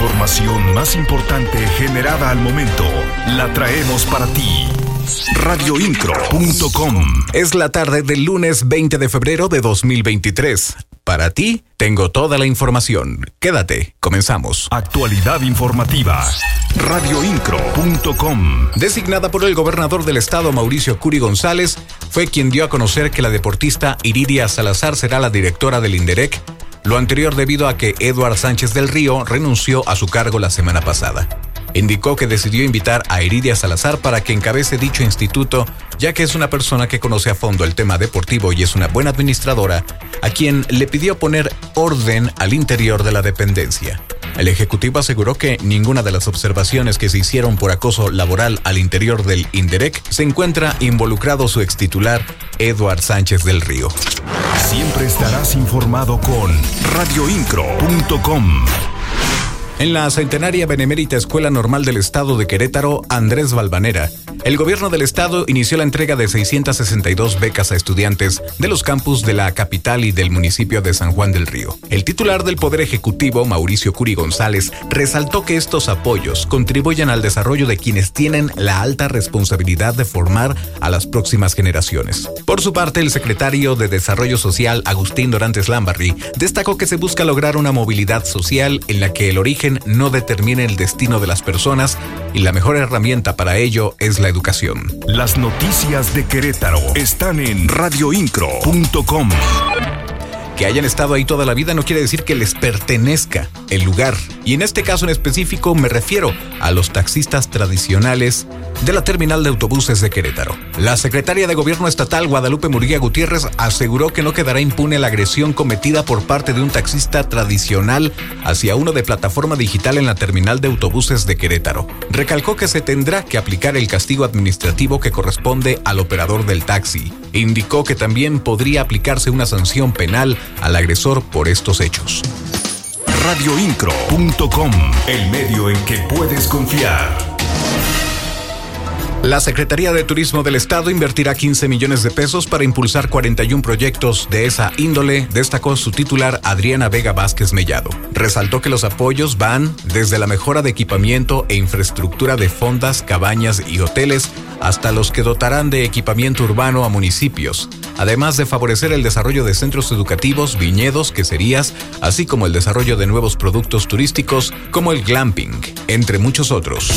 información más importante generada al momento la traemos para ti. Radioincro.com Es la tarde del lunes 20 de febrero de 2023. Para ti, tengo toda la información. Quédate, comenzamos. Actualidad informativa. Radioincro.com Designada por el gobernador del estado, Mauricio Curi González, fue quien dio a conocer que la deportista Iridia Salazar será la directora del INDEREC lo anterior debido a que Eduard Sánchez del Río renunció a su cargo la semana pasada. Indicó que decidió invitar a Iridia Salazar para que encabece dicho instituto, ya que es una persona que conoce a fondo el tema deportivo y es una buena administradora, a quien le pidió poner orden al interior de la dependencia. El Ejecutivo aseguró que ninguna de las observaciones que se hicieron por acoso laboral al interior del INDEREC se encuentra involucrado su extitular, Eduard Sánchez del Río. Siempre estarás informado con radioincro.com. En la centenaria Benemérita Escuela Normal del Estado de Querétaro, Andrés Valvanera, el gobierno del estado inició la entrega de 662 becas a estudiantes de los campus de la capital y del municipio de San Juan del Río. El titular del Poder Ejecutivo, Mauricio Curi González, resaltó que estos apoyos contribuyen al desarrollo de quienes tienen la alta responsabilidad de formar a las próximas generaciones. Por su parte, el secretario de Desarrollo Social, Agustín Dorantes Lambarri, destacó que se busca lograr una movilidad social en la que el origen no determine el destino de las personas y la mejor herramienta para ello es la educación. Las noticias de Querétaro están en radioincro.com. Que hayan estado ahí toda la vida no quiere decir que les pertenezca el lugar. Y en este caso en específico me refiero a los taxistas tradicionales de la terminal de autobuses de Querétaro. La secretaria de Gobierno Estatal, Guadalupe Murguía Gutiérrez, aseguró que no quedará impune la agresión cometida por parte de un taxista tradicional hacia uno de plataforma digital en la terminal de autobuses de Querétaro. Recalcó que se tendrá que aplicar el castigo administrativo que corresponde al operador del taxi. Indicó que también podría aplicarse una sanción penal al agresor por estos hechos. Radioincro.com, el medio en que puedes confiar. La Secretaría de Turismo del Estado invertirá 15 millones de pesos para impulsar 41 proyectos de esa índole, destacó su titular Adriana Vega Vázquez Mellado. Resaltó que los apoyos van desde la mejora de equipamiento e infraestructura de fondas, cabañas y hoteles hasta los que dotarán de equipamiento urbano a municipios, además de favorecer el desarrollo de centros educativos, viñedos, queserías, así como el desarrollo de nuevos productos turísticos como el glamping, entre muchos otros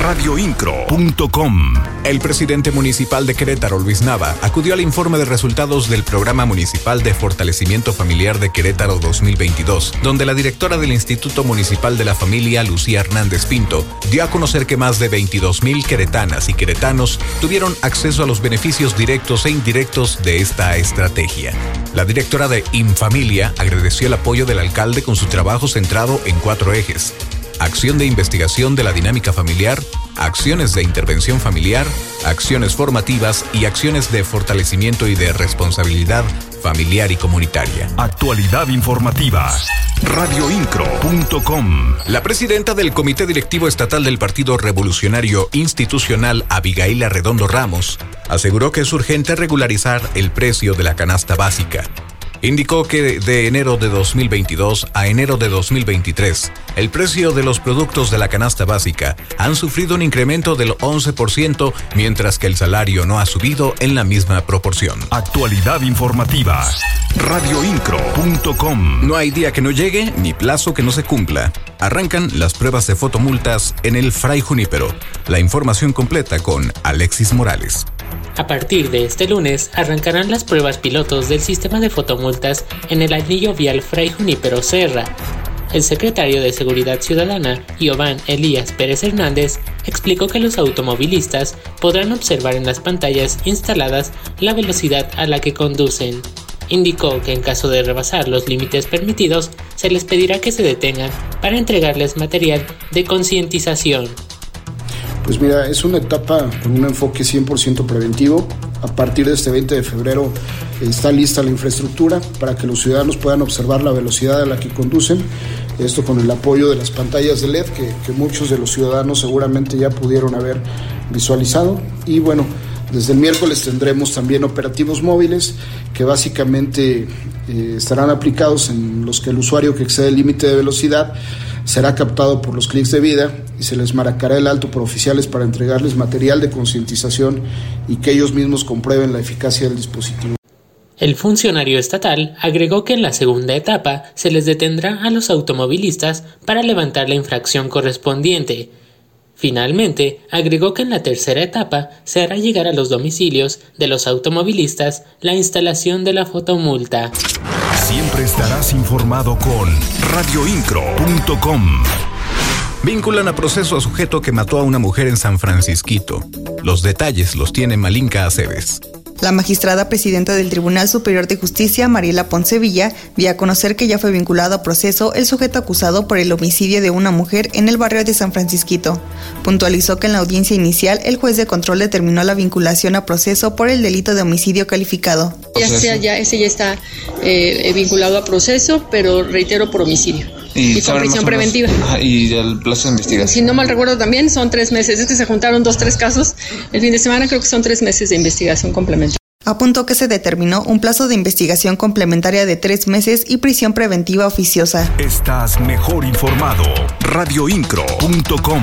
radioincro.com. El presidente municipal de Querétaro, Luis Nava, acudió al informe de resultados del Programa Municipal de Fortalecimiento Familiar de Querétaro 2022, donde la directora del Instituto Municipal de la Familia, Lucía Hernández Pinto, dio a conocer que más de 22 mil queretanas y queretanos tuvieron acceso a los beneficios directos e indirectos de esta estrategia. La directora de Infamilia agradeció el apoyo del alcalde con su trabajo centrado en cuatro ejes acción de investigación de la dinámica familiar, acciones de intervención familiar, acciones formativas y acciones de fortalecimiento y de responsabilidad familiar y comunitaria. Actualidad informativa. Radioincro.com. La presidenta del Comité Directivo Estatal del Partido Revolucionario Institucional, Abigail Redondo Ramos, aseguró que es urgente regularizar el precio de la canasta básica indicó que de enero de 2022 a enero de 2023, el precio de los productos de la canasta básica han sufrido un incremento del 11%, mientras que el salario no ha subido en la misma proporción. Actualidad informativa. Radioincro.com. No hay día que no llegue ni plazo que no se cumpla. Arrancan las pruebas de fotomultas en el Fray Junípero. La información completa con Alexis Morales. A partir de este lunes arrancarán las pruebas pilotos del sistema de fotomultas en el anillo vial Fray Junípero Serra. El secretario de Seguridad Ciudadana, Iván Elías Pérez Hernández, explicó que los automovilistas podrán observar en las pantallas instaladas la velocidad a la que conducen. Indicó que en caso de rebasar los límites permitidos, se les pedirá que se detengan para entregarles material de concientización. Pues mira, es una etapa con un enfoque 100% preventivo. A partir de este 20 de febrero está lista la infraestructura para que los ciudadanos puedan observar la velocidad a la que conducen. Esto con el apoyo de las pantallas de LED que, muchos de los ciudadanos seguramente ya pudieron haber visualizado. Y bueno, desde el miércoles tendremos también operativos móviles que básicamente eh, estarán aplicados en los que el usuario que excede el límite de velocidad será captado por los clics de vida y se les marcará el alto por oficiales para entregarles material de concientización y que ellos mismos comprueben la eficacia del dispositivo. El funcionario estatal agregó que en la segunda etapa se les detendrá a los automovilistas para levantar la infracción correspondiente. Finalmente, agregó que en la tercera etapa se hará llegar a los domicilios de los automovilistas la instalación de la fotomulta. Siempre estarás informado con radioincro.com. Vinculan a proceso a sujeto que mató a una mujer en San Francisquito. Los detalles los tiene Malinka Aceves. La magistrada presidenta del Tribunal Superior de Justicia, Mariela Poncevilla, dio a conocer que ya fue vinculado a proceso el sujeto acusado por el homicidio de una mujer en el barrio de San Francisquito. Puntualizó que en la audiencia inicial el juez de control determinó la vinculación a proceso por el delito de homicidio calificado. Ya, ya ese ya está eh, vinculado a proceso, pero reitero por homicidio. Y, con prisión preventiva. y el plazo de investigación. Si no mal recuerdo también son tres meses. Es que se juntaron dos, tres casos. El fin de semana creo que son tres meses de investigación complementaria. Apuntó que se determinó un plazo de investigación complementaria de tres meses y prisión preventiva oficiosa. Estás mejor informado. Radioincro.com